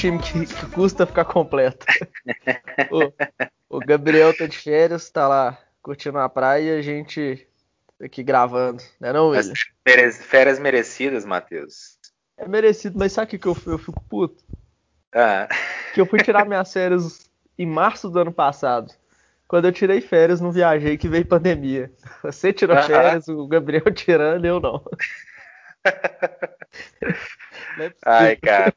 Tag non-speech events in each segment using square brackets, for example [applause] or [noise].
time que, que custa ficar completo. [laughs] o, o, Gabriel tá de férias, tá lá curtindo a praia e a gente aqui gravando, né não, William? Férias merecidas, Matheus. É merecido, mas sabe o que eu, eu fico puto? Ah. Que eu fui tirar minhas férias em março do ano passado. Quando eu tirei férias, não viajei, que veio pandemia. [laughs] Você tirou férias, o Gabriel [laughs] tirando, eu não. não é Ai, cara.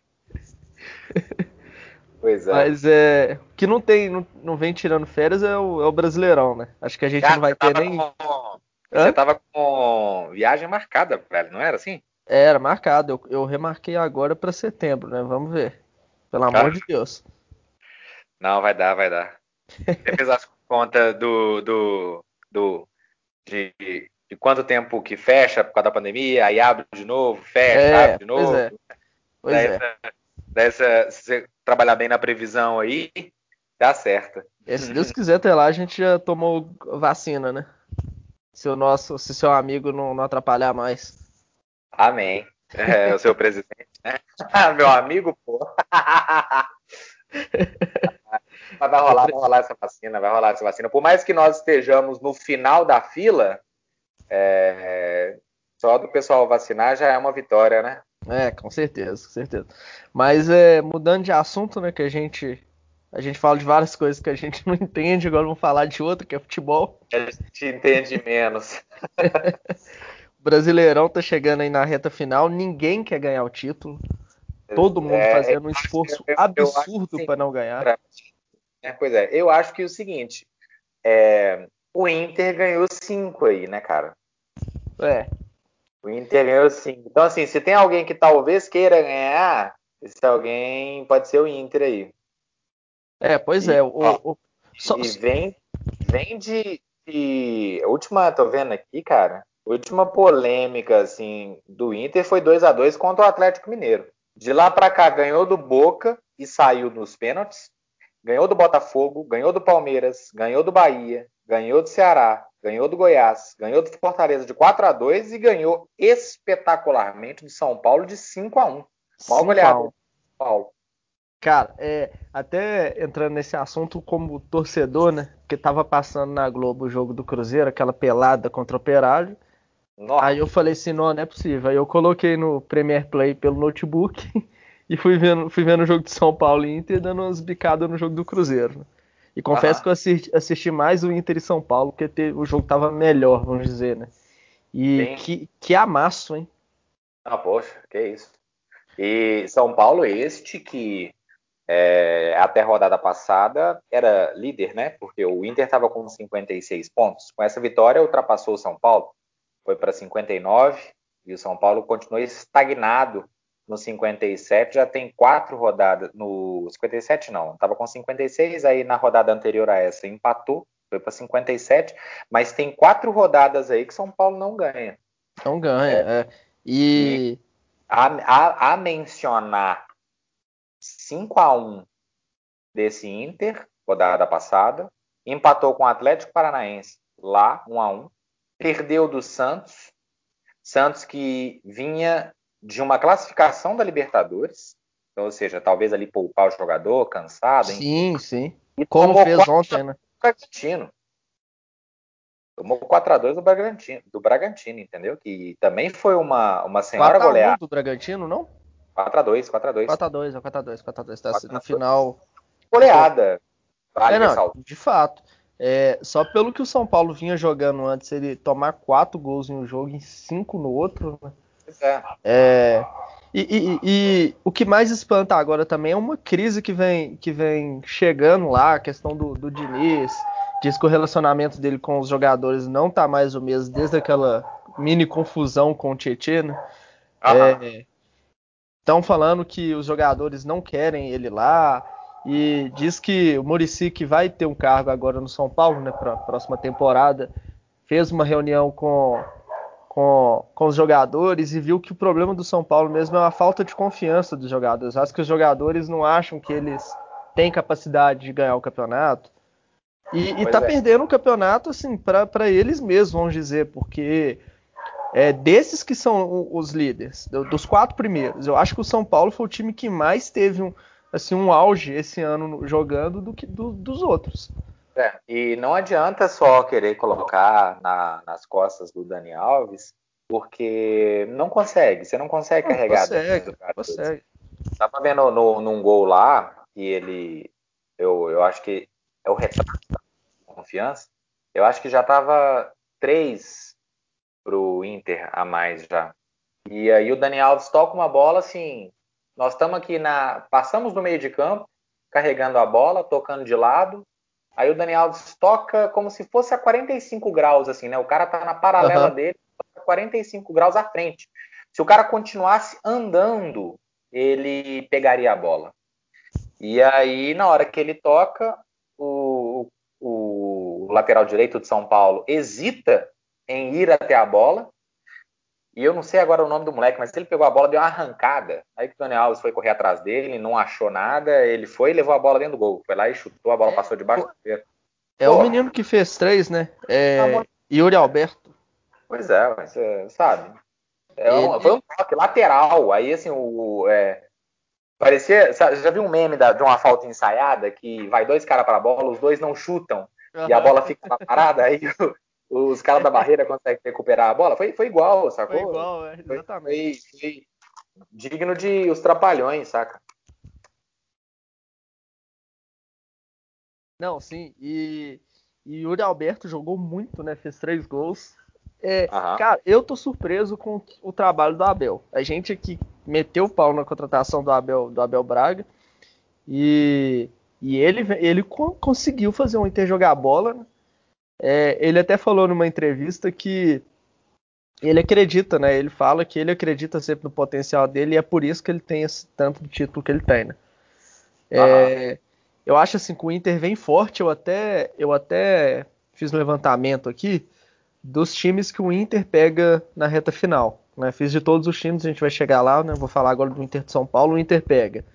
Pois é. Mas é. que não tem, não, não vem tirando férias é o, é o Brasileirão, né? Acho que a gente cara, não vai ter nem. Com... Você tava com viagem marcada, velho, não era assim? Era marcado. Eu, eu remarquei agora para setembro, né? Vamos ver. Pelo amor de Deus. Não, vai dar, vai dar. Você fez as contas do, do, do de, de quanto tempo que fecha por causa da pandemia, aí abre de novo, fecha, é, abre de novo. Pois é. Pois daí, é. Dessa, se você trabalhar bem na previsão aí, dá certo. E se Deus quiser, até lá a gente já tomou vacina, né? Se o nosso, se seu amigo não, não atrapalhar mais. Amém. É, o seu presidente, né? [laughs] Meu amigo, pô. [laughs] Mas vai rolar, vai rolar essa vacina, vai rolar essa vacina. Por mais que nós estejamos no final da fila, é, só do pessoal vacinar já é uma vitória, né? É, com certeza, com certeza. Mas é, mudando de assunto, né, que a gente a gente fala de várias coisas que a gente [laughs] não entende, agora vamos falar de outra, que é futebol. A gente entende menos. [laughs] o Brasileirão tá chegando aí na reta final, ninguém quer ganhar o título. Todo mundo é, fazendo um esforço eu, absurdo para não ganhar. É, pois é, eu acho que é o seguinte, é, o Inter ganhou cinco aí, né, cara? É. O Inter ganhou cinco. Então, assim, se tem alguém que talvez queira ganhar, esse alguém pode ser o Inter aí. É, pois e, é. O, o, só... E vem, vem de, de. A última, tô vendo aqui, cara. A última polêmica, assim, do Inter foi 2 a 2 contra o Atlético Mineiro. De lá para cá, ganhou do Boca e saiu nos pênaltis. Ganhou do Botafogo, ganhou do Palmeiras, ganhou do Bahia, ganhou do Ceará, ganhou do Goiás, ganhou do Fortaleza de 4 a 2 e ganhou espetacularmente do São Paulo de 5 a 1. Mal goleado. Paulo. Cara, é, até entrando nesse assunto como torcedor, né? Porque tava passando na Globo o jogo do Cruzeiro, aquela pelada contra o Operário. Nossa. Aí eu falei assim, não, não é possível. Aí eu coloquei no Premiere Play pelo notebook [laughs] e fui vendo, fui vendo o jogo de São Paulo e Inter dando umas bicadas no jogo do Cruzeiro. E confesso que eu assisti, assisti, mais o Inter e São Paulo, porque o jogo tava melhor, vamos dizer, né? E que, que amasso, hein? Ah, poxa, que isso. E São Paulo este que é, até a rodada passada era líder, né? Porque o Inter estava com 56 pontos. Com essa vitória ultrapassou o São Paulo foi para 59 e o São Paulo continua estagnado no 57, já tem quatro rodadas, no 57 não, estava com 56, aí na rodada anterior a essa empatou, foi para 57, mas tem quatro rodadas aí que São Paulo não ganha. Não ganha, é. é. E... e a, a, a, mencionar 5 a 1 desse Inter, rodada passada, empatou com o Atlético Paranaense lá, 1 a 1 perdeu do Santos, Santos que vinha de uma classificação da Libertadores, ou seja, talvez ali poupar o jogador, cansado. Sim, sim. E como fez ontem, né? Bragantino. Tomou 4x2 do Bragantino, do Bragantino, entendeu? Que também foi uma, uma senhora goleada. do Bragantino, não? 4x2, 4x2. 4x2, 4x2, 4x2. Tá no final. Goleada. Vale é, não, de fato. É, só pelo que o São Paulo vinha jogando antes, ele tomar quatro gols em um jogo e cinco no outro, né? É. é e, e, e, o que mais espanta agora também é uma crise que vem, que vem chegando lá, a questão do, do Diniz. Diz que o relacionamento dele com os jogadores não tá mais o mesmo desde aquela mini confusão com o Tietchan, né? Estão é, falando que os jogadores não querem ele lá, e diz que o Murici que vai ter um cargo agora no São Paulo, né, para a próxima temporada, fez uma reunião com, com, com os jogadores e viu que o problema do São Paulo mesmo é a falta de confiança dos jogadores. Acho que os jogadores não acham que eles têm capacidade de ganhar o campeonato. E, está é. perdendo o campeonato assim para eles mesmos, vamos dizer, porque É, desses que são os líderes, dos quatro primeiros, eu acho que o São Paulo foi o time que mais teve um, assim, um auge esse ano jogando do que do, dos outros. É, e não adianta só querer colocar na, nas costas do Dani Alves, porque não consegue, você não consegue não, carregar. Consegue, consegue. Tava vendo no, num gol lá, que ele, eu, eu acho que é o retrato da confiança, eu acho que já tava três pro Inter a mais já. E aí o Dani Alves toca uma bola assim, nós estamos aqui na. Passamos no meio de campo, carregando a bola, tocando de lado. Aí o Dani Alves toca como se fosse a 45 graus, assim, né? O cara tá na paralela uhum. dele, 45 graus à frente. Se o cara continuasse andando, ele pegaria a bola. E aí, na hora que ele toca, o, o, o lateral direito de São Paulo hesita em ir até a bola e eu não sei agora o nome do moleque, mas ele pegou a bola, deu uma arrancada. Aí que o Daniel Alves foi correr atrás dele, não achou nada. Ele foi e levou a bola dentro do gol. Foi lá e chutou, a bola passou debaixo do. É o menino que fez três, né? É tá Yuri Alberto. Pois é, mas você sabe. É um, foi um toque lateral. Aí, assim, o. É, parecia. Sabe, já viu um meme da, de uma falta ensaiada que vai dois caras para a bola, os dois não chutam. Uhum. E a bola fica parada, aí os caras da barreira conseguem recuperar a bola. Foi, foi igual, sacou? Foi igual, é, exatamente. Foi, foi digno de os trapalhões, saca? Não, sim. E, e Yuri Alberto jogou muito, né? Fez três gols. É, cara, eu tô surpreso com o trabalho do Abel. A gente aqui meteu o pau na contratação do Abel, do Abel Braga. E, e ele, ele conseguiu fazer o Inter jogar bola. Né? É, ele até falou numa entrevista que ele acredita, né? Ele fala que ele acredita sempre no potencial dele e é por isso que ele tem esse tanto de título que ele tem, né? É, eu acho assim que o Inter vem forte. Eu até, eu até fiz um levantamento aqui dos times que o Inter pega na reta final. Né? Fiz de todos os times, a gente vai chegar lá, né? Vou falar agora do Inter de São Paulo. O Inter pega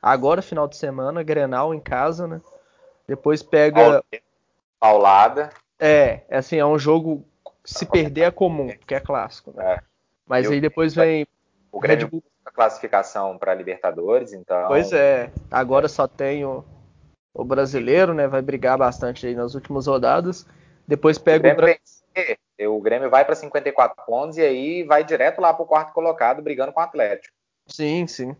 agora final de semana, Grenal em casa, né? Depois pega paulada. É, é, assim, é um jogo se perder é comum, porque é clássico. Né? É. Mas aí depois vem. O Grêmio Bull... a classificação para Libertadores, então. Pois é, agora só tem o, o, brasileiro, né? Vai brigar bastante aí nas últimas rodadas. Depois pega o. Grêmio, o, o Grêmio vai para 54 pontos e aí vai direto lá para o quarto colocado, brigando com o Atlético. Sim, sim.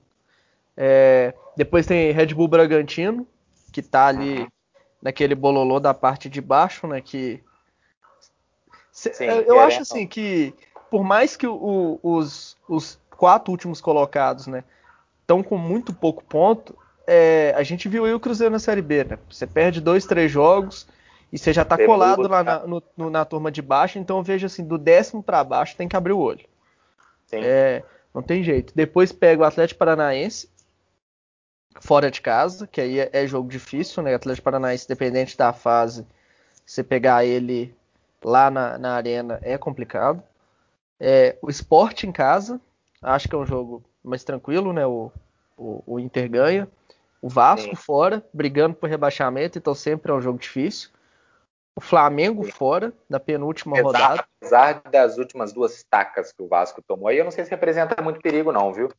É, depois tem Red Bull Bragantino, que tá ali uhum naquele bololô da parte de baixo, né? Que Sim, eu acho assim que por mais que o, os, os quatro últimos colocados, né, estão com muito pouco ponto, é, a gente viu aí o Cruzeiro na Série B, né? Você perde dois, três jogos e você já está colado lá na, no, no, na, turma de baixo, então eu vejo assim, do décimo para baixo tem que abrir o olho. É, não tem jeito. Depois pega o Atlético Paranaense, fora de casa, que aí é, é jogo difícil, né? Atlético Paranaense, dependente da fase, você pegar ele lá na, na arena é complicado. É, o esporte em casa, acho que é um jogo mais tranquilo, né? O, o, o Inter ganha. O Vasco Sim. fora, brigando por rebaixamento, então sempre é um jogo difícil. O Flamengo Sim. fora, na penúltima apesar, rodada. Apesar das últimas duas tacas que o Vasco tomou, aí eu não sei se representa muito perigo, não, viu?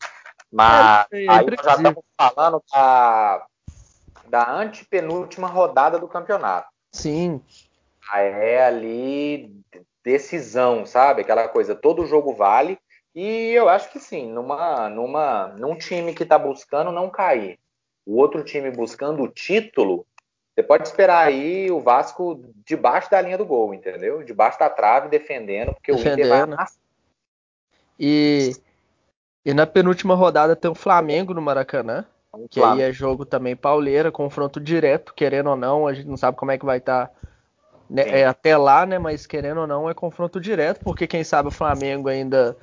Mas é, é aí nós já estamos falando da, da antepenúltima rodada do campeonato. Sim. É ali decisão, sabe? Aquela coisa, todo jogo vale. E eu acho que sim, numa, numa, num time que está buscando não cair, o outro time buscando o título, você pode esperar aí o Vasco debaixo da linha do gol, entendeu? Debaixo da trave, defendendo, porque defendendo. o Inter vai. E e na penúltima rodada tem o Flamengo no Maracanã, que aí é jogo também pauleira, confronto direto, querendo ou não, a gente não sabe como é que vai estar tá, né, é, até lá, né? Mas querendo ou não, é confronto direto, porque quem sabe o Flamengo ainda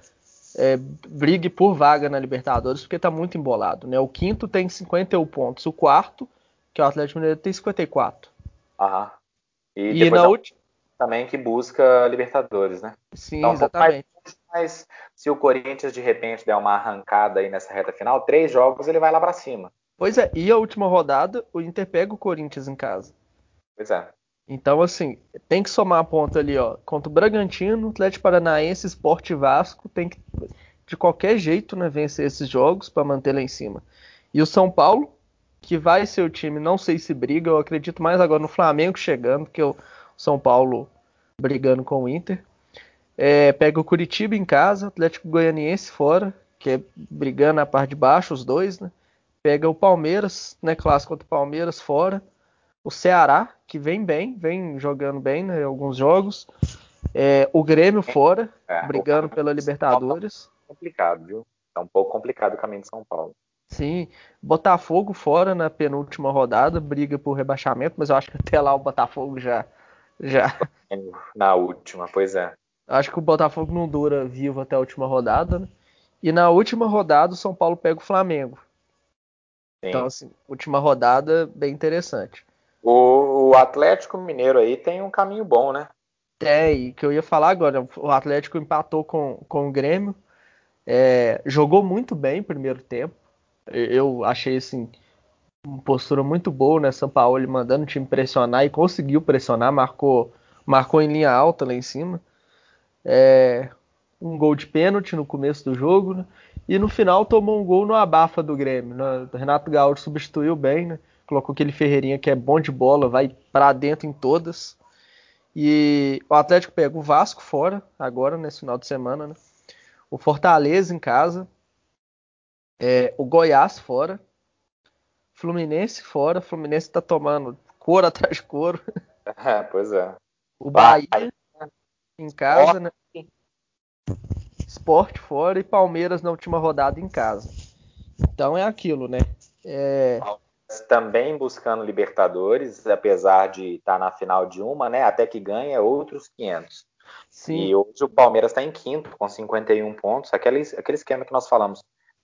é, brigue por vaga na Libertadores, porque está muito embolado, né? O quinto tem 51 pontos, o quarto, que é o Atlético Mineiro, tem 54. Aham. E, e na última também que busca Libertadores, né? Sim, então, exatamente mas se o Corinthians de repente der uma arrancada aí nessa reta final, três jogos ele vai lá para cima. Pois é, e a última rodada, o Inter pega o Corinthians em casa. Pois é. Então, assim, tem que somar a ponta ali, ó. Contra o Bragantino, Atlético Paranaense, Esporte Vasco, tem que, de qualquer jeito, né, vencer esses jogos para manter lá em cima. E o São Paulo, que vai ser o time, não sei se briga, eu acredito mais agora no Flamengo chegando, que o São Paulo brigando com o Inter. É, pega o Curitiba em casa, Atlético Goianiense fora, que é brigando na parte de baixo, os dois, né? Pega o Palmeiras, né? Clássico contra o Palmeiras fora. O Ceará, que vem bem, vem jogando bem né, em alguns jogos. É, o Grêmio fora, é, brigando pela tá Libertadores. Complicado, viu? Tá um pouco complicado o caminho de São Paulo. Sim, Botafogo fora na penúltima rodada, briga por rebaixamento, mas eu acho que até lá o Botafogo já. já... [laughs] Na última, pois é. Acho que o Botafogo não dura vivo até a última rodada, né? E na última rodada o São Paulo pega o Flamengo. Sim. Então, assim, última rodada bem interessante. O, o, Atlético Mineiro aí tem um caminho bom, né? Tem, que eu ia falar agora. O Atlético empatou com, com o Grêmio. É, jogou muito bem no primeiro tempo. Eu achei assim uma postura muito boa, né? São Paulo mandando o time pressionar e conseguiu pressionar, marcou, marcou em linha alta lá em cima. É, um gol de pênalti no começo do jogo, né? E no final tomou um gol no abafa do Grêmio. Né? O Renato Gaúcho substituiu bem, né? Colocou aquele Ferreirinha que é bom de bola, vai para dentro em todas. E o Atlético pega o Vasco fora, agora, nesse final de semana, né? O Fortaleza em casa. É, o Goiás fora. Fluminense fora. Fluminense tá tomando couro [laughs] atrás de couro. É, pois é. O Bahia em casa, né? Esporte fora e Palmeiras na última rodada em casa. Então é aquilo, né? É... Também buscando Libertadores, apesar de estar tá na final de uma, né? Até que ganha outros 500. Sim. E hoje o Palmeiras está em quinto, com 51 pontos. Aquele, aquele esquema que nós falamos.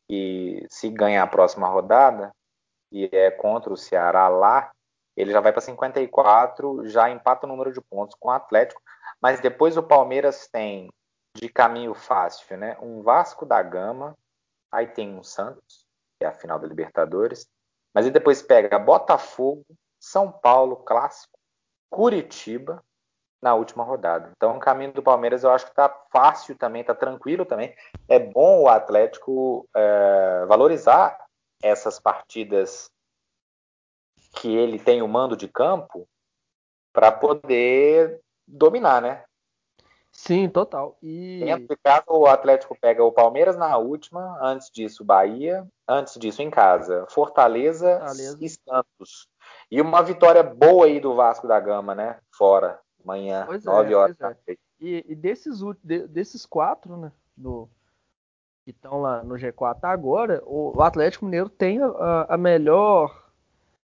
E se ganhar a próxima rodada, e é contra o Ceará lá, ele já vai para 54, já empata o número de pontos com o Atlético. Mas depois o Palmeiras tem de caminho fácil, né? Um Vasco da Gama, aí tem um Santos, que é a final da Libertadores, mas aí depois pega Botafogo, São Paulo, clássico, Curitiba na última rodada. Então o caminho do Palmeiras eu acho que tá fácil também, tá tranquilo também. É bom o Atlético é, valorizar essas partidas que ele tem o mando de campo para poder dominar, né? Sim, total. E... Dentro de casa, o Atlético pega o Palmeiras na última, antes disso, Bahia, antes disso, em casa, Fortaleza, Fortaleza. e Santos. E uma vitória boa aí do Vasco da Gama, né? Fora, amanhã, pois 9 é, horas. É. E, e, desses, desses quatro, né? Do, que estão lá no G4 agora, o, o Atlético Mineiro tem a, a, melhor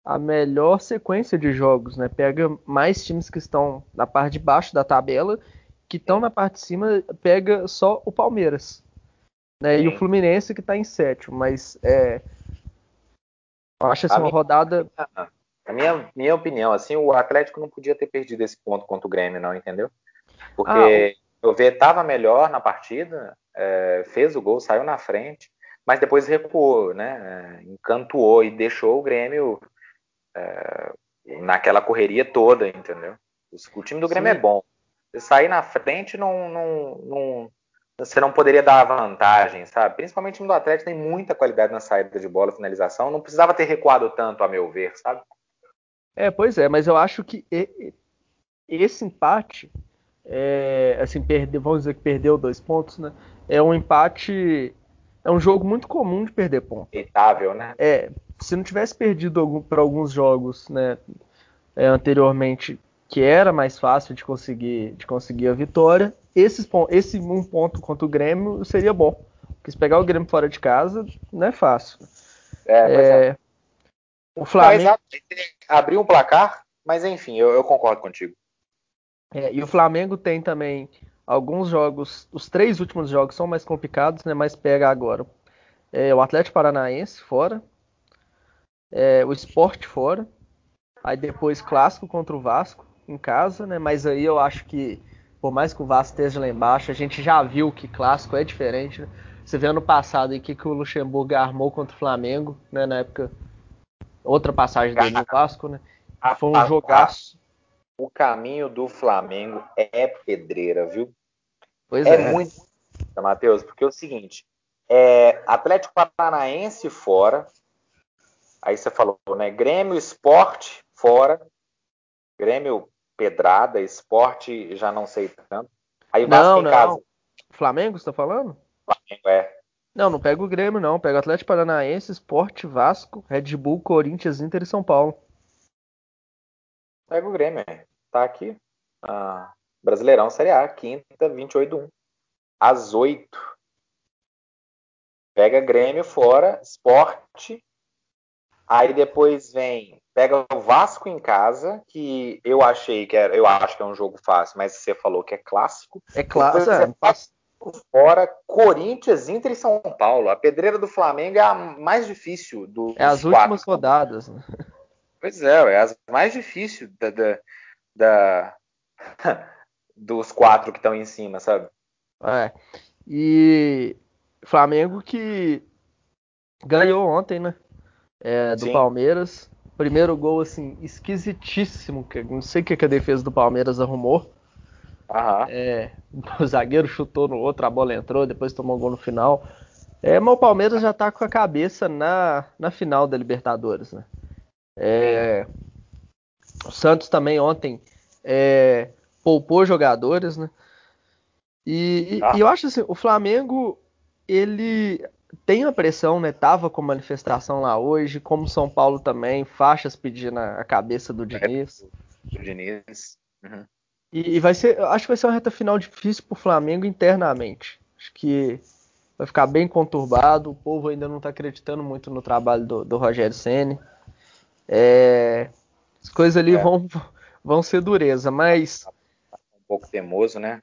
a melhor sequência de jogos, né? Pega mais times que estão na parte de baixo da tabela que estão na parte de cima pega só o Palmeiras. Né? E o Fluminense que está em sétimo. Mas é, eu acho assim, a uma minha, rodada. A minha, minha opinião, assim, o Atlético não podia ter perdido esse ponto contra o Grêmio, não, entendeu? Porque ah, o V estava melhor na partida, é, fez o gol, saiu na frente, mas depois recuou, né? É, encantuou e deixou o Grêmio é, naquela correria toda, entendeu? O time do Grêmio Sim. é bom, sair na frente não, não, não, você não poderia dar vantagem, sabe? Principalmente o time do Atlético tem muita qualidade na saída de bola, finalização, não precisava ter recuado tanto, a meu ver, sabe? É, pois é, mas eu acho que esse empate, é, assim, perde, vamos dizer que perdeu dois pontos, né? É um empate, é um jogo muito comum de perder pontos. Aceitável, né? É, se não tivesse perdido para alguns jogos, né, é, anteriormente que era mais fácil de conseguir, de conseguir a vitória. Esse, esse um ponto contra o Grêmio seria bom. Porque se pegar o Grêmio fora de casa, não é fácil. É, é, é. O Flamengo. abriu um placar, mas enfim, eu, eu concordo contigo. É, e o Flamengo tem também alguns jogos. Os três últimos jogos são mais complicados, né? Mas pega agora. É, o Atlético Paranaense fora. É, o Sport fora. Aí depois clássico contra o Vasco em casa, né? Mas aí eu acho que, por mais que o Vasco esteja lá embaixo, a gente já viu que clássico é diferente. Né? Você vê ano passado o que, que o Luxemburgo armou contra o Flamengo, né? Na época, outra passagem dele no Vasco, né? Foi um jogaço. o caminho do Flamengo é pedreira, viu? Pois é. É muito, Matheus, porque é o seguinte: é Atlético Paranaense fora, aí você falou, né? Grêmio Esporte fora, Grêmio Pedrada, Esporte já não sei tanto. Aí Vasco Não, em não. casa. Flamengo, você tá falando? Flamengo é. Não, não pega o Grêmio, não. Pega o Atlético Paranaense, Sport, Vasco, Red Bull, Corinthians, Inter e São Paulo. Pega o Grêmio, é. tá aqui. Ah, Brasileirão Série A, quinta, 28 1. Às 8. Pega Grêmio fora, Esporte. Aí depois vem, pega o Vasco em casa, que eu achei que era, eu acho que é um jogo fácil, mas você falou que é clássico. É claro, Depois é, fora, Corinthians, Inter e São Paulo. A pedreira do Flamengo é a mais difícil do, é as quatro. últimas rodadas. né? Pois é, é as mais difíceis da, da, da- [laughs] dos quatro que estão em cima, sabe? É. E Flamengo que ganhou ontem, né? É, do Sim. Palmeiras. Primeiro gol, assim, esquisitíssimo. que Não sei o que a defesa do Palmeiras arrumou. Aham. É, [laughs] o zagueiro chutou no outro, a bola entrou, depois tomou gol no final. É, mas o Palmeiras já tá com a cabeça na, na final da Libertadores, né? É, o Santos também ontem é, poupou jogadores, né? E, e- Ah. e eu acho assim, o Flamengo, ele tem a pressão, né? Tava com manifestação lá hoje, como São Paulo também, faixas pedindo a cabeça do Diniz. O Diniz. Uhum. E, e vai ser, acho que vai ser uma reta final difícil pro Flamengo internamente. Acho que vai ficar bem conturbado. O povo ainda não tá acreditando muito no trabalho do, do Rogério Ceni. É, as coisas ali É. vão, vão ser dureza, mas Um pouco temoso, né?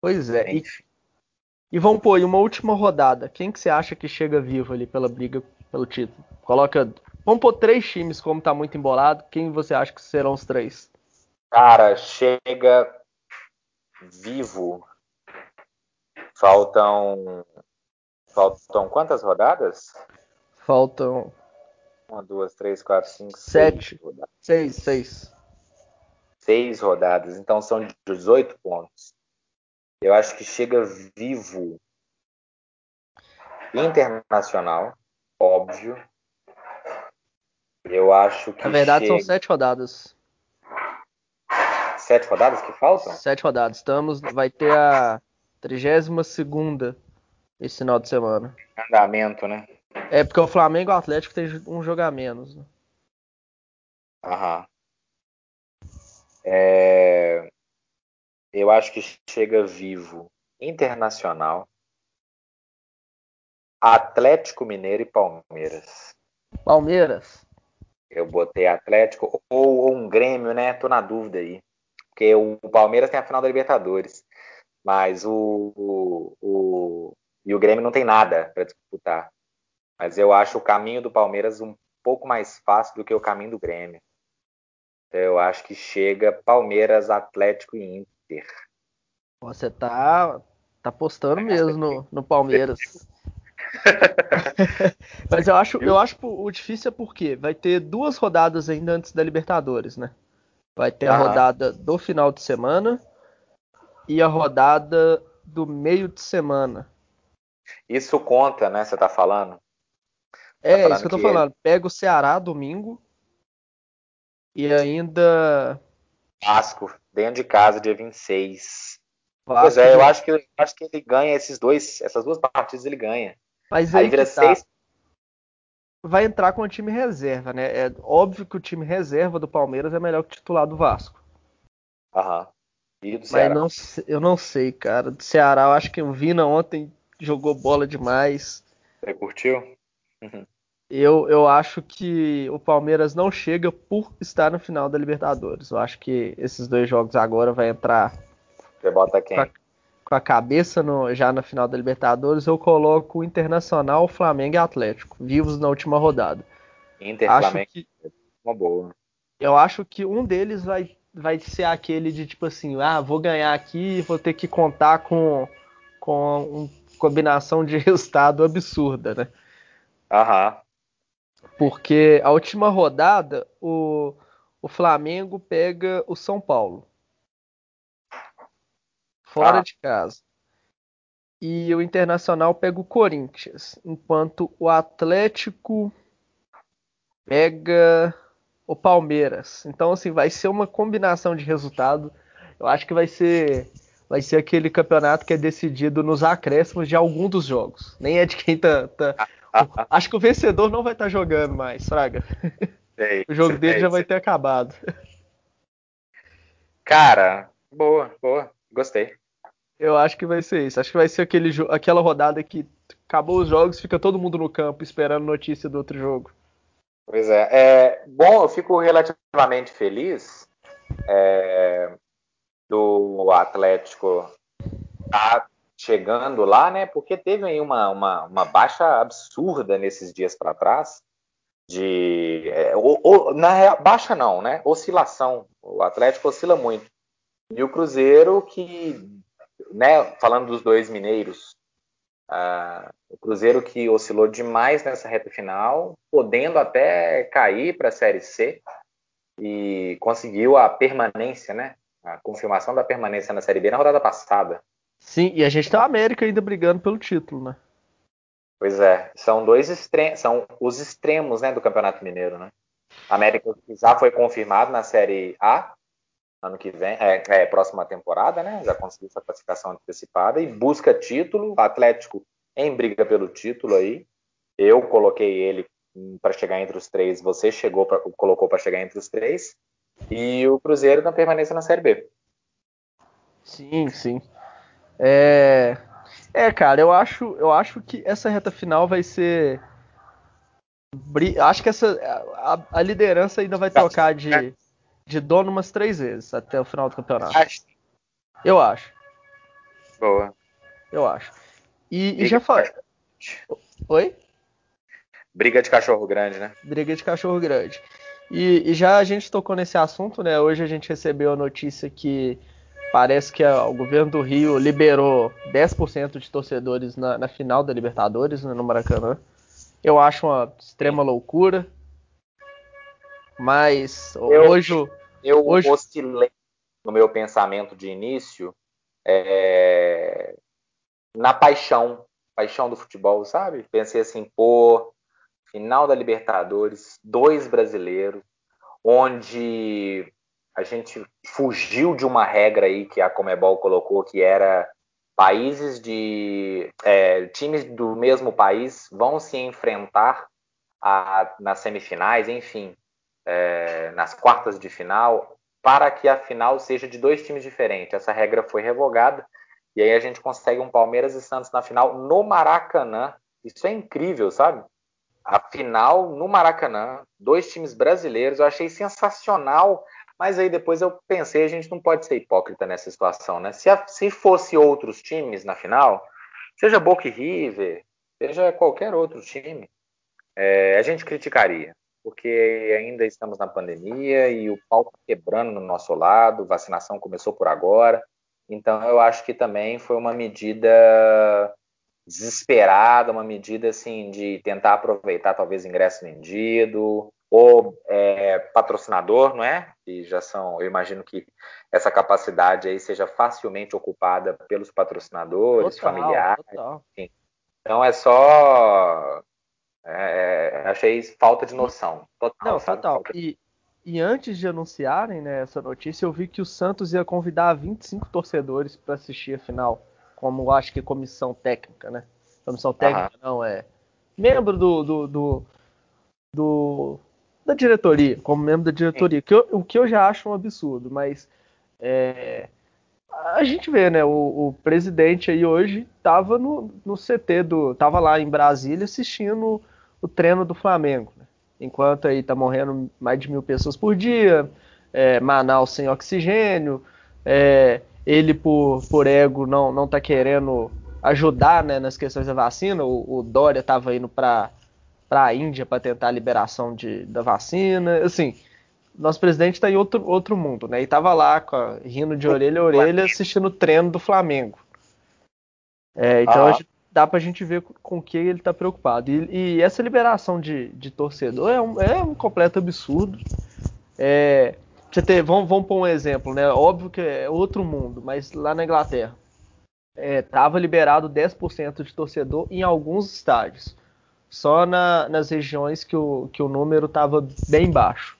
pois é. E, Enfim. E vão pôr uma última rodada. Quem que você acha que chega vivo ali pela briga pelo título? Coloca, vamos pôr três times como tá muito embolado. Quem você acha que serão os três? Cara, chega vivo. Faltam. Faltam quantas rodadas? Faltam Uma, duas, três, quatro, cinco, Sete. seis rodadas. seis, seis. Seis rodadas, então são 18 pontos. Eu acho que chega vivo. Internacional, óbvio. Eu acho que Na verdade são chega... sete rodadas. sete rodadas que faltam? Sete rodadas. Estamos, vai ter a 32 segunda esse final de semana. Andamento, né? É porque o Flamengo e o Atlético tem um jogo a menos. né? Aham. É, Eu acho que chega vivo Internacional, Atlético Mineiro e Palmeiras. Palmeiras. Eu botei Atlético ou, ou um Grêmio, né? Tô na dúvida aí. Porque o, Palmeiras tem a final da Libertadores. Mas o, o, o- e o Grêmio não tem nada para disputar. Mas eu acho o caminho do Palmeiras um pouco mais fácil do que o caminho do Grêmio. Eu acho que chega Palmeiras, Atlético e Inter. Você tá, tá apostando mesmo no, no Palmeiras. [laughs] Mas eu acho, eu acho o difícil é porque vai ter duas rodadas ainda antes da Libertadores, né? Vai ter a Aham. rodada do final de semana e a rodada do meio de semana. Isso conta, né? Você tá falando? É, falando isso que eu tô que falando. Pega o Ceará domingo e ainda Vasco, dentro de casa, dia 26. Vasco. Pois é, eu de- acho que, eu acho que ele ganha esses dois, essas duas partidas ele ganha. Mas Aí aí vira tá. seis. Vai entrar com o time reserva, né? É óbvio que o time reserva do Palmeiras é melhor que o titular do Vasco. Aham. E do Mas Ceará. não, eu não sei, cara. Do Ceará, eu acho que o Vina ontem jogou bola demais. Você curtiu? [laughs] Eu, eu acho que o Palmeiras não chega por estar no final da Libertadores. Eu acho que esses dois jogos agora vai entrar Você bota quem? Com a- com a cabeça no- já na final da Libertadores. Eu coloco o Internacional, Flamengo e Atlético, vivos na última rodada. Inter, Acho Flamengo, que, uma boa. eu acho que um deles vai, vai ser aquele de tipo assim, ah, vou ganhar aqui e vou ter que contar com, com uma combinação de [laughs] resultado absurda, né? Aham. Porque a última rodada, o, o Flamengo pega o São Paulo. Fora ah. de casa. E o Internacional pega o Corinthians. Enquanto o Atlético pega o Palmeiras. Então, assim, vai ser uma combinação de resultado. Eu acho que vai ser vai ser aquele campeonato que é decidido nos acréscimos de algum dos jogos. Nem é de quem tá. tá... [laughs] acho que o vencedor não vai estar tá jogando mais, Fraga. Sei, [laughs] o jogo dele sei, já vai ter acabado. Cara, boa, boa. Gostei. Eu acho que vai ser isso. Acho que vai ser aquele, aquela rodada que acabou os jogos, fica todo mundo no campo esperando notícia do outro jogo. Pois é. é bom, eu fico relativamente feliz é, do Atlético tá chegando lá, né? Porque teve aí uma, uma, uma baixa absurda nesses dias para trás de é, o, o, na baixa não, né? Oscilação. O Atlético oscila muito. E o Cruzeiro que, né? Falando dos dois mineiros, uh, o Cruzeiro que oscilou demais nessa reta final, podendo até cair para a Série C e conseguiu a permanência, né? A confirmação da permanência na Série B na rodada passada. Sim, e a gente tem o América ainda brigando pelo título, né? Pois é, são dois extremos, são os extremos, né, do Campeonato Mineiro, né? A América já foi confirmado na Série A ano que vem, é, é próxima temporada, né? Já conseguiu essa classificação antecipada e busca título. O Atlético em briga pelo título aí. Eu coloquei ele para chegar entre os três, você chegou pra, colocou para chegar entre os três e o Cruzeiro na permanência na Série B. Sim, sim. É, é cara, eu acho, eu acho que essa reta final vai ser. Acho que essa a, a liderança ainda vai trocar de, de dono umas três vezes até o final do campeonato. Eu acho. Boa. Eu acho. E, e já falei. Oi? Briga de cachorro grande, né? Briga de cachorro grande. E, e, já a gente tocou nesse assunto, né? Hoje a gente recebeu a notícia que parece que a, o governo do Rio liberou 10% de torcedores na, na, final da Libertadores, né, no Maracanã. Eu acho uma extrema loucura. Mas eu, hoje. Eu hoje... oscilei no meu pensamento de início é, na paixão, paixão do futebol, sabe? Pensei assim, pô, final da Libertadores, dois brasileiros, onde a gente fugiu de uma regra aí que a Comebol colocou, que era países de é, times do mesmo país vão se enfrentar a, nas semifinais, enfim, é, nas quartas de final, para que a final seja de dois times diferentes. Essa regra foi revogada e aí a gente consegue um Palmeiras e Santos na final no Maracanã. Isso é incrível, sabe? A final no Maracanã, dois times brasileiros, eu achei sensacional, mas aí depois eu pensei, a gente não pode ser hipócrita nessa situação, né? Se, a, se fosse outros times na final, seja Boca e River, seja qualquer outro time, é, a gente criticaria, porque ainda estamos na pandemia e o pau está quebrando no nosso lado, vacinação começou por agora, então eu acho que também foi uma medida desesperada, uma medida assim de tentar aproveitar talvez ingresso vendido ou é, patrocinador, não é? Que já são, eu imagino que essa capacidade aí seja facilmente ocupada pelos patrocinadores, total, familiares. Total. Então é só é, é, achei falta de noção. Total. Não, total. E, e antes de anunciarem né, essa notícia, eu vi que o Santos ia convidar 25 torcedores para assistir a final como acho que comissão técnica, né? Comissão técnica não é membro do, do, do, do, da diretoria, como membro da diretoria, que eu, o que eu já acho um absurdo, mas é, a gente vê, né? O, o, presidente aí hoje estava no, no CT do, tava lá em Brasília assistindo o treino do Flamengo, né? enquanto aí tá morrendo mais de mil pessoas por dia, é, Manaus sem oxigênio, é, ele por, por ego não não tá querendo ajudar né, nas questões da vacina. O, o Dória estava indo para a Índia para tentar a liberação de, da vacina. Assim, nosso presidente está em outro, outro mundo, né? E estava lá a, rindo de orelha a orelha assistindo o treino do Flamengo. É, então ah. dá para a gente ver com o que ele está preocupado. E, e, essa liberação de, de torcedor é um, é um completo absurdo. É, você ter, vamos, vamos pôr um exemplo, né? Óbvio que é outro mundo, mas lá na Inglaterra é, liberado 10% de torcedor em alguns estádios, só na, nas regiões que o, que o número estava bem baixo.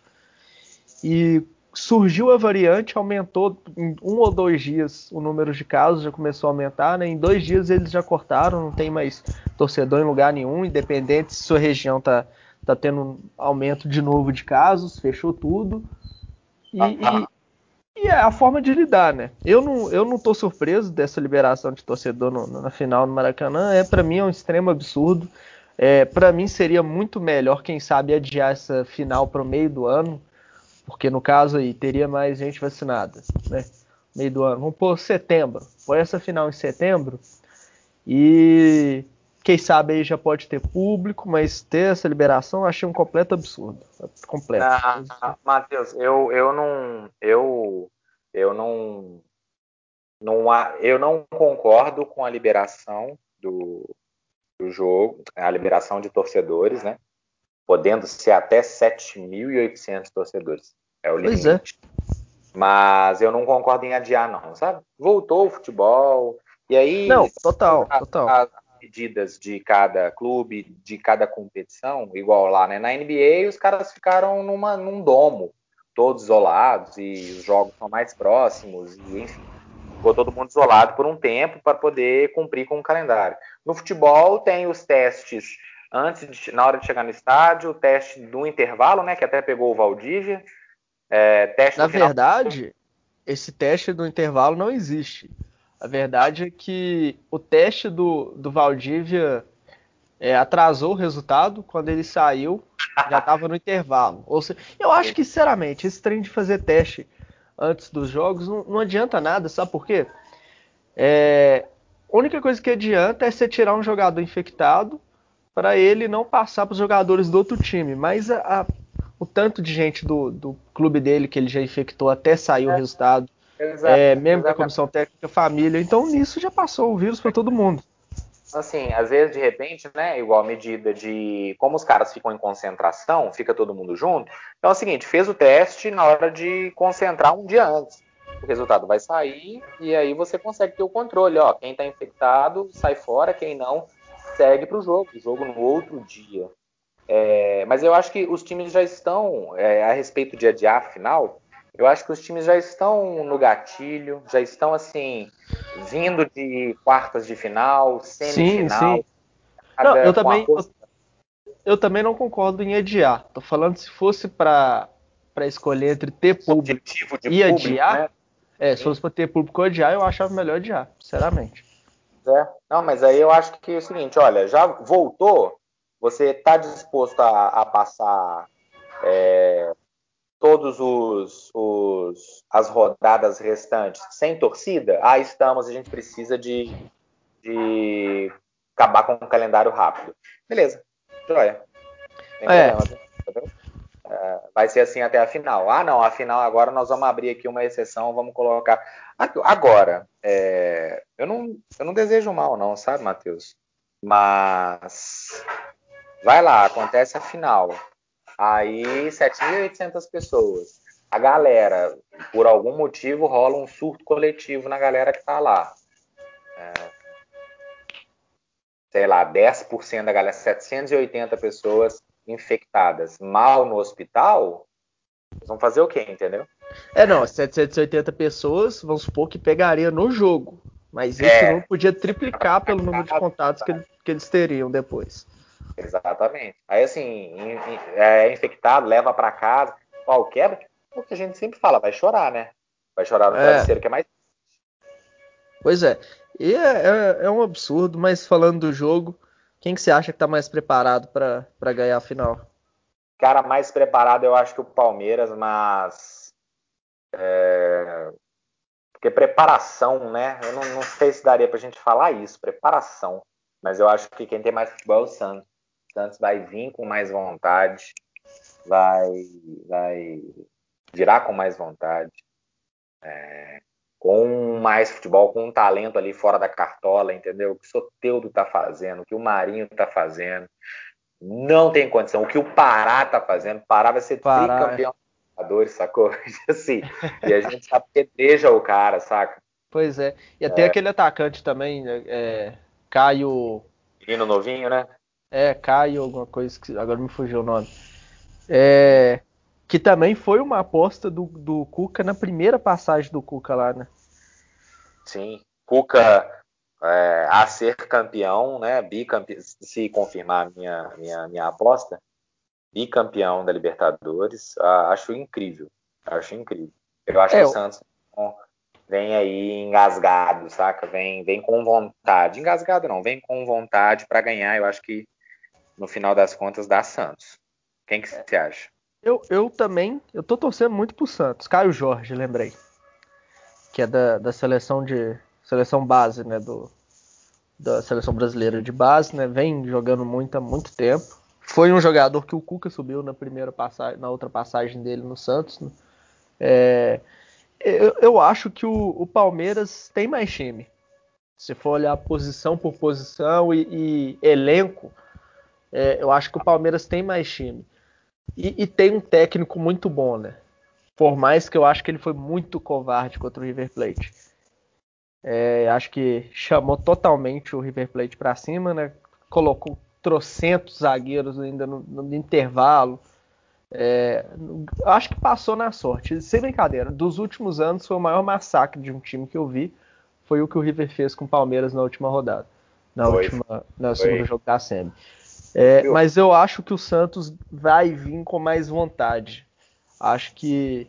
E surgiu a variante, aumentou em um ou dois dias o número de casos, já começou a aumentar, né? Em dois dias eles já cortaram, não tem mais torcedor em lugar nenhum, independente se sua região tá, tá tendo um aumento de novo de casos, fechou tudo. E, e, e, é a forma de lidar, né? Eu não, eu não tô surpreso dessa liberação de torcedor no, na final no Maracanã, é para mim é um extremo absurdo. É, para mim seria muito melhor, quem sabe, adiar essa final para o meio do ano, porque no caso aí teria mais gente vacinada, né? Meio do ano. Vamos pôr setembro. Põe essa final em setembro e quem sabe aí já pode ter público, mas ter essa liberação eu achei um completo absurdo. Completo. Ah, Matheus, eu, eu não. Eu, eu não. Não há, eu não concordo com a liberação do, do jogo, a liberação de torcedores, né? Podendo ser até 7.800 torcedores. É o limite. Pois é. Mas eu não concordo em adiar, não, sabe? Voltou o futebol. E aí. Não, total, a, total. As medidas de cada clube, de cada competição, igual lá, né? Na NBA, os caras ficaram numa, num domo, todos isolados, e os jogos são mais próximos, e enfim. Ficou todo mundo isolado por um tempo para poder cumprir com o calendário. No futebol, tem os testes antes de, na hora de chegar no estádio, o teste do intervalo, né? Que até pegou o Valdívia é, Na verdade, esse teste do intervalo não existe. A verdade é que o teste do, do Valdívia é, atrasou o resultado. Quando ele saiu, já estava no intervalo. Ou seja, eu acho que, sinceramente, esse trem de fazer teste antes dos jogos não, não adianta nada, sabe por quê? É, a única coisa que adianta é você tirar um jogador infectado para ele não passar para os jogadores do outro time. Mas a, a o tanto de gente do, do clube dele que ele já infectou até sair é. o resultado. Exato, é, membro da comissão técnica, família. Então nisso já passou o vírus para todo mundo. Assim, às vezes de repente, né, igual a medida de como os caras ficam em concentração, fica todo mundo junto. Então é o seguinte, fez o teste na hora de concentrar um dia antes. O resultado vai sair e aí você consegue ter o controle, ó, quem está infectado sai fora, quem não segue para o jogo, o jogo no outro dia. É, mas eu acho que os times já estão, é, a respeito de adiar a final, eu acho que os times já estão no gatilho, já estão assim, vindo de quartas de final, semifinal. Sim, sim. Não, eu também, eu, eu, também não concordo em adiar. Tô falando se fosse para escolher entre ter público e público, adiar, né? é, se fosse para ter público ou adiar, eu achava melhor adiar, sinceramente. É. Não, mas aí eu acho que é o seguinte, olha, já voltou, você está disposto a, a passar é, todos os, os, as rodadas restantes sem torcida? Ah, estamos, a gente precisa de, de acabar com o calendário rápido. Beleza, joia. É. é. vai ser assim até a final. Ah, não, a final agora nós vamos abrir aqui uma exceção, vamos colocar. Agora, é, eu, não, eu não desejo mal, não, sabe, Matheus? Mas Vai lá, acontece a final. Aí 7.800 pessoas. A galera, por algum motivo, rola um surto coletivo na galera que tá lá. É, sei lá, 10% da galera, 780 pessoas infectadas mal no hospital, vão fazer o quê, entendeu? É, não, 780 pessoas, vamos supor que pegaria no jogo. Mas isso é, não podia triplicar pelo número de contatos que, que eles teriam depois. Exatamente. Aí, assim, é infectado, leva para casa, pau quebra, o que a gente sempre fala, vai chorar, né? Vai chorar no é. travesseiro, que é mais. Pois é. E é, é, é, um absurdo, mas falando do jogo, quem que você acha que tá mais preparado para ganhar a final? Cara, mais preparado eu acho que o Palmeiras, mas. É... Porque preparação, né? Eu não, não sei se daria pra gente falar isso, preparação. Mas eu acho que quem tem mais futebol é o Santos. Santos vai vir com mais vontade, vai, vai virar com mais vontade, é, com mais futebol, com um talento ali fora da cartola, entendeu? O que o Soteudo tá fazendo, o que o Marinho tá fazendo, não tem condição. O que o Pará tá fazendo, Pará vai ser Pará, tricampeão. Libertadores, sacou? [laughs] assim, e a gente apedreja o cara, saca? Pois é. E até é. aquele atacante também, né, é, Caio. Menino novinho, né? É, Caio, alguma coisa que agora me fugiu o nome. É, que também foi uma aposta do, do Cuca na primeira passagem do Cuca lá, né? Sim. Cuca é, a ser campeão, né? Bicampe... Se confirmar a minha, minha, minha aposta, bicampeão da Libertadores, acho incrível. Acho incrível. Eu acho é, que o Santos vem aí engasgado, saca? Vem, vem com vontade. Engasgado não, vem com vontade para ganhar. Eu acho que no final das contas dá Santos. Quem que você acha? Eu, eu também, eu tô torcendo muito pro Santos. Caio Jorge, lembrei. Que é da, da seleção de seleção base, né, do da seleção brasileira de base, né? Vem jogando muito há muito tempo. Foi um jogador que o Cuca subiu na primeira passagem, na outra passagem dele no Santos. Né? É, eu, eu, acho que o, o, Palmeiras tem mais time. Se for olhar posição por posição e, e elenco, é, eu acho que o Palmeiras tem mais time. E, e, tem um técnico muito bom, né? Por mais que eu acho que ele foi muito covarde contra o River Plate. É, acho que chamou totalmente o River Plate para cima, né? Colocou trocentos zagueiros ainda no, no intervalo. É, acho que passou na sorte. Sem brincadeira, dos últimos anos foi o maior massacre de um time que eu vi. Foi o que o River fez com o Palmeiras na última rodada. Na foi. última, na segunda jogo da SEMI. É, mas eu acho que o Santos vai vir com mais vontade. Acho que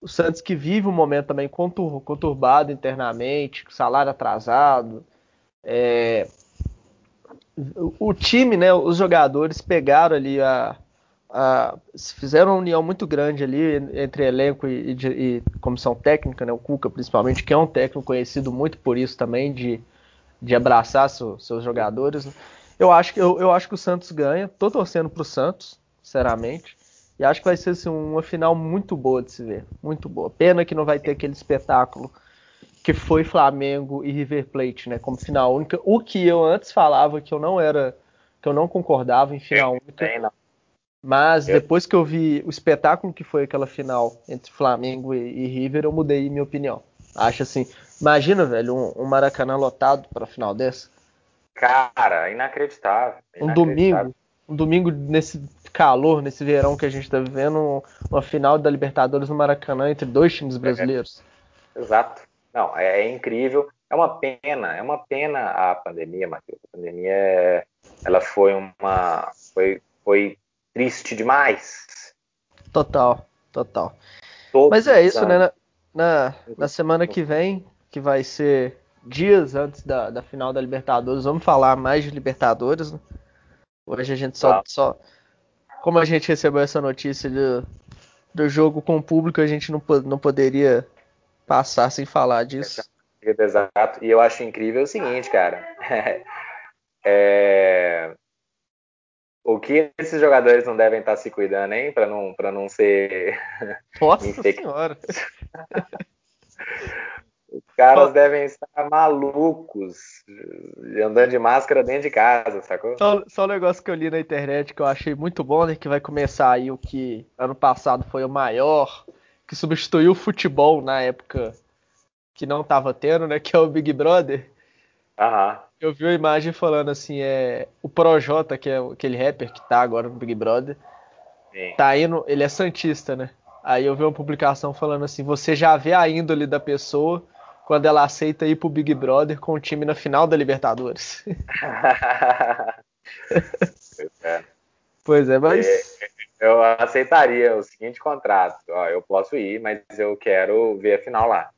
o Santos que vive um momento também conturbado internamente, salário atrasado. É, o time, né, os jogadores pegaram ali a, a, fizeram uma união muito grande ali entre elenco e, e, e, comissão técnica, né, o Cuca principalmente, que é um técnico conhecido muito por isso também de, de abraçar seu, seus jogadores. Né. Eu acho que eu, eu acho que o Santos ganha. Tô torcendo pro Santos, sinceramente. E acho que vai ser assim, uma final muito boa de se ver. Muito boa. Pena que não vai ter aquele espetáculo que foi Flamengo e River Plate, né? Como final única. O que eu antes falava que eu não era. que eu não concordava em final única. Mas depois que eu vi o espetáculo que foi aquela final entre Flamengo e, e River, eu mudei minha opinião. Acho assim. Imagina, velho, um, um Maracanã lotado para final dessa. Cara, inacreditável, inacreditável. Um domingo, um domingo nesse calor, nesse verão que a gente está vivendo, uma final da Libertadores no Maracanã entre dois times brasileiros. É, exato. Não, é, é, incrível. É uma pena, é uma pena a pandemia, Matheus. A pandemia, é, ela foi uma, foi, foi triste demais. Total, total. Todos Mas é isso, né? Na, na, na semana que vem, que vai ser dias antes da, da final da Libertadores, vamos falar mais de Libertadores. Né? Hoje a gente só, ah. só. Como a gente recebeu essa notícia do, do jogo com o público, a gente não, não poderia passar sem falar disso. Exato. E eu acho incrível o seguinte, cara. [laughs] é... O que esses jogadores não devem estar se cuidando, hein? Para não, não ser. Nossa [laughs] senhora! [laughs] Os caras devem estar malucos andando de máscara dentro de casa, sacou? Só, só um negócio que eu li na internet que eu achei muito bom, né? Que vai começar aí o que ano passado foi o maior, que substituiu o futebol na época que não tava tendo, né? Que é o Big Brother. Aham. Eu vi uma imagem falando assim, é. O Projota, que é aquele rapper que tá agora no Big Brother, Sim. tá indo. Ele é Santista, né? Aí eu vi uma publicação falando assim: você já vê a índole da pessoa quando ela aceita ir pro Big Brother com o time na final da Libertadores. é. [laughs] Pois é, mas. É, eu aceitaria o seguinte contrato. Ó, eu posso ir, mas eu quero ver a final lá.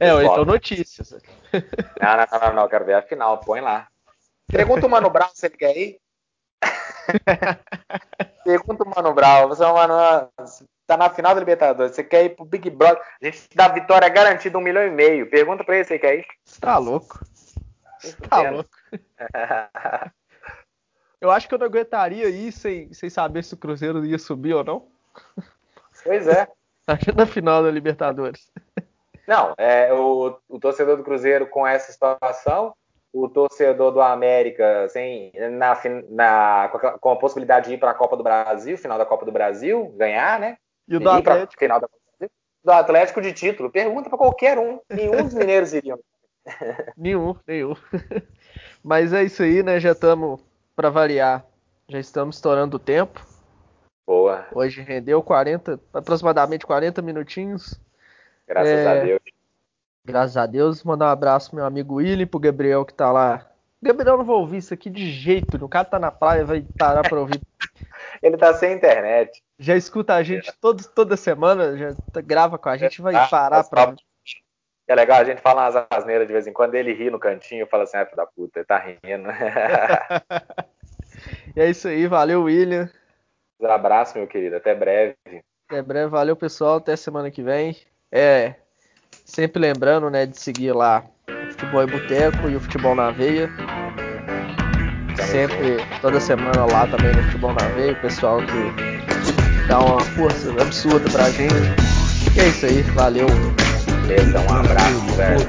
É, ou então notícias. [laughs] Não, não, não, não, eu quero ver a final, põe lá. Pergunta o Mano Brown se ele quer ir. [laughs] Pergunta o Mano Brown, você é Mano, tá na final da Libertadores, você quer ir pro Big Brother, a gente dá vitória garantida um milhão e meio. Pergunta pra ele se quer ir. Você tá louco. Você tá louco. [laughs] eu acho que eu não aguentaria ir sem, sem saber se o Cruzeiro ia subir ou não. Pois [laughs] é. na final da Libertadores. Não, é, o, o torcedor do Cruzeiro com essa situação o torcedor do América sem, na, na, com a possibilidade de ir para a Copa do Brasil, final da Copa do Brasil, ganhar, né? E o do Atlético? Final da... Do Atlético de título. Pergunta para qualquer um. Nenhum dos mineiros iriam. [laughs] nenhum, nenhum. [laughs] Mas é isso aí, né? Já estamos, para variar, já estamos estourando o tempo. Boa. Hoje rendeu 40, aproximadamente 40 minutinhos. Graças é... a Deus. Graças a Deus. Mandar um abraço pro meu amigo William, pro Gabriel que tá lá. Gabriel não vai ouvir isso aqui de jeito. O cara tá na praia, vai parar pra ouvir. Ele tá sem internet. Já escuta a gente todo, toda semana, já grava com a gente, vai ah, parar pra. É legal, a gente fala umas asneiras de vez em quando, ele ri no cantinho, fala assim, ah, da puta, ele tá rindo. [laughs] e é isso aí, valeu, William. Um abraço, meu querido, até breve. Até breve, valeu, pessoal, até semana que vem. É, sempre lembrando, né, de seguir lá o Futebol e Boteco e o Futebol na Veia. Sempre, toda semana lá também no Futebol na Veia, o pessoal que dá uma força absurda pra gente. E é isso aí, valeu. Beleza, um abraço, velho.